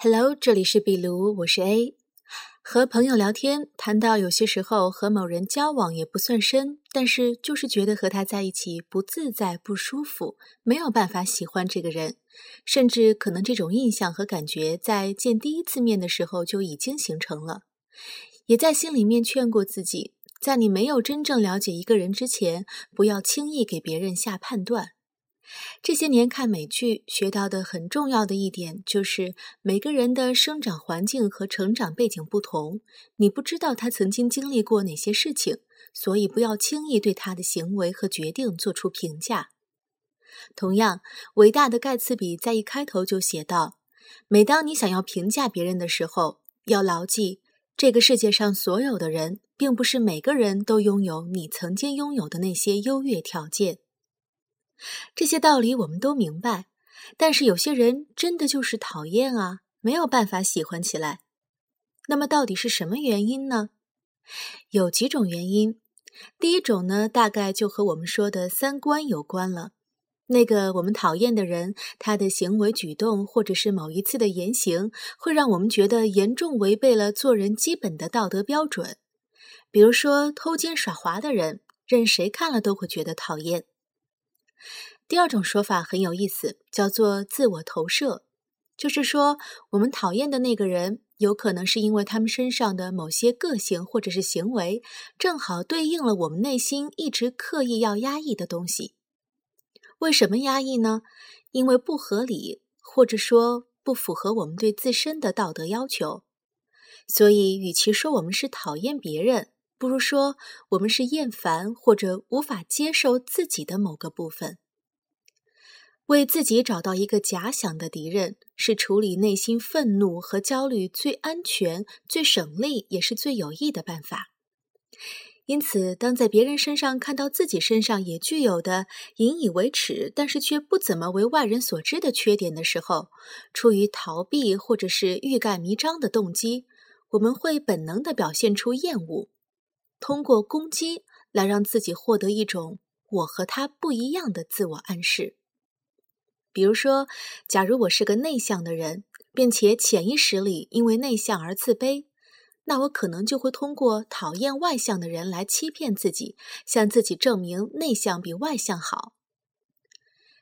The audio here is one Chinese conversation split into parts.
Hello，这里是壁炉，我是 A。和朋友聊天，谈到有些时候和某人交往也不算深，但是就是觉得和他在一起不自在、不舒服，没有办法喜欢这个人，甚至可能这种印象和感觉在见第一次面的时候就已经形成了。也在心里面劝过自己，在你没有真正了解一个人之前，不要轻易给别人下判断。这些年看美剧学到的很重要的一点就是，每个人的生长环境和成长背景不同，你不知道他曾经经历过哪些事情，所以不要轻易对他的行为和决定做出评价。同样，伟大的盖茨比在一开头就写道：“每当你想要评价别人的时候，要牢记，这个世界上所有的人，并不是每个人都拥有你曾经拥有的那些优越条件。”这些道理我们都明白，但是有些人真的就是讨厌啊，没有办法喜欢起来。那么到底是什么原因呢？有几种原因。第一种呢，大概就和我们说的三观有关了。那个我们讨厌的人，他的行为举动或者是某一次的言行，会让我们觉得严重违背了做人基本的道德标准。比如说偷奸耍滑的人，任谁看了都会觉得讨厌。第二种说法很有意思，叫做自我投射，就是说我们讨厌的那个人，有可能是因为他们身上的某些个性或者是行为，正好对应了我们内心一直刻意要压抑的东西。为什么压抑呢？因为不合理，或者说不符合我们对自身的道德要求。所以，与其说我们是讨厌别人，不如说，我们是厌烦或者无法接受自己的某个部分。为自己找到一个假想的敌人，是处理内心愤怒和焦虑最安全、最省力，也是最有益的办法。因此，当在别人身上看到自己身上也具有的引以为耻，但是却不怎么为外人所知的缺点的时候，出于逃避或者是欲盖弥彰的动机，我们会本能的表现出厌恶。通过攻击来让自己获得一种我和他不一样的自我暗示。比如说，假如我是个内向的人，并且潜意识里因为内向而自卑，那我可能就会通过讨厌外向的人来欺骗自己，向自己证明内向比外向好。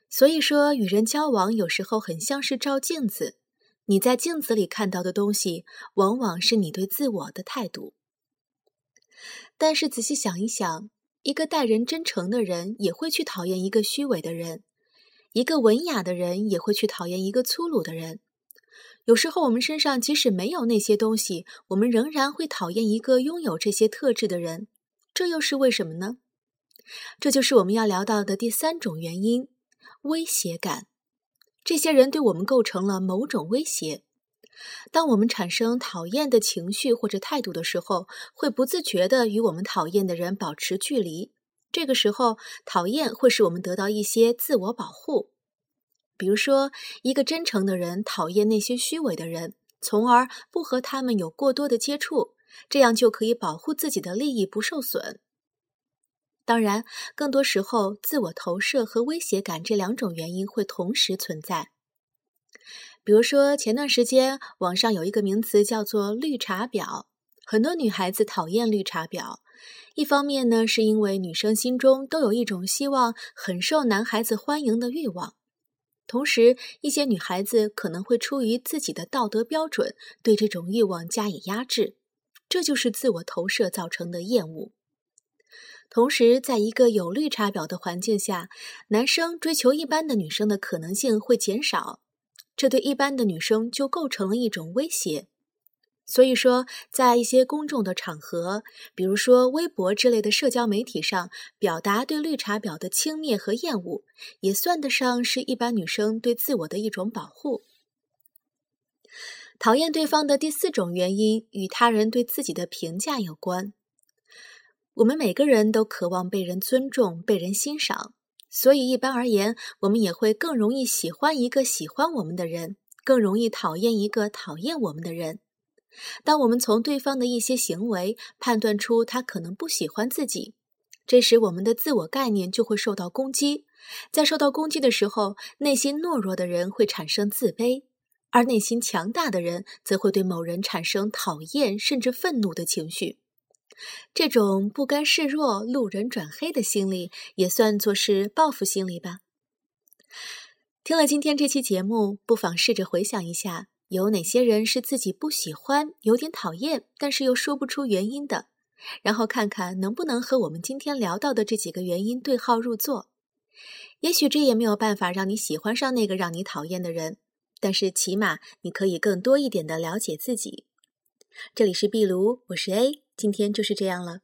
所以说，与人交往有时候很像是照镜子，你在镜子里看到的东西，往往是你对自我的态度。但是仔细想一想，一个待人真诚的人也会去讨厌一个虚伪的人，一个文雅的人也会去讨厌一个粗鲁的人。有时候我们身上即使没有那些东西，我们仍然会讨厌一个拥有这些特质的人。这又是为什么呢？这就是我们要聊到的第三种原因——威胁感。这些人对我们构成了某种威胁。当我们产生讨厌的情绪或者态度的时候，会不自觉地与我们讨厌的人保持距离。这个时候，讨厌会使我们得到一些自我保护。比如说，一个真诚的人讨厌那些虚伪的人，从而不和他们有过多的接触，这样就可以保护自己的利益不受损。当然，更多时候，自我投射和威胁感这两种原因会同时存在。比如说，前段时间网上有一个名词叫做“绿茶婊”，很多女孩子讨厌绿茶婊。一方面呢，是因为女生心中都有一种希望很受男孩子欢迎的欲望；同时，一些女孩子可能会出于自己的道德标准，对这种欲望加以压制，这就是自我投射造成的厌恶。同时，在一个有绿茶婊的环境下，男生追求一般的女生的可能性会减少。这对一般的女生就构成了一种威胁，所以说，在一些公众的场合，比如说微博之类的社交媒体上，表达对绿茶婊的轻蔑和厌恶，也算得上是一般女生对自我的一种保护。讨厌对方的第四种原因与他人对自己的评价有关。我们每个人都渴望被人尊重、被人欣赏。所以，一般而言，我们也会更容易喜欢一个喜欢我们的人，更容易讨厌一个讨厌我们的人。当我们从对方的一些行为判断出他可能不喜欢自己，这时我们的自我概念就会受到攻击。在受到攻击的时候，内心懦弱的人会产生自卑，而内心强大的人则会对某人产生讨厌甚至愤怒的情绪。这种不甘示弱、路人转黑的心理，也算作是报复心理吧。听了今天这期节目，不妨试着回想一下，有哪些人是自己不喜欢、有点讨厌，但是又说不出原因的，然后看看能不能和我们今天聊到的这几个原因对号入座。也许这也没有办法让你喜欢上那个让你讨厌的人，但是起码你可以更多一点的了解自己。这里是壁炉，我是 A，今天就是这样了。